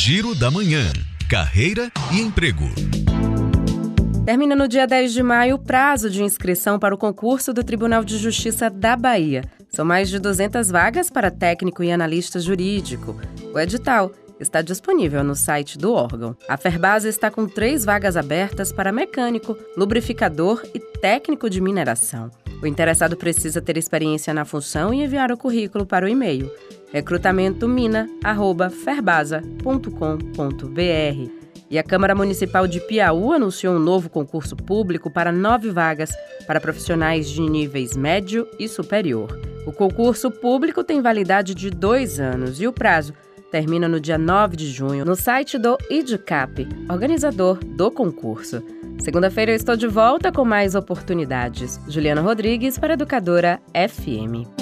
Giro da Manhã. Carreira e emprego. Termina no dia 10 de maio o prazo de inscrição para o concurso do Tribunal de Justiça da Bahia. São mais de 200 vagas para técnico e analista jurídico. O edital está disponível no site do órgão. A Ferbasa está com três vagas abertas para mecânico, lubrificador e técnico de mineração. O interessado precisa ter experiência na função e enviar o currículo para o e-mail recrutamentomina@ferbasa.com.br. E a Câmara Municipal de Piauí anunciou um novo concurso público para nove vagas para profissionais de níveis médio e superior. O concurso público tem validade de dois anos e o prazo termina no dia 9 de junho no site do IDCAP, organizador do concurso. Segunda-feira eu estou de volta com mais oportunidades. Juliana Rodrigues para Educadora FM.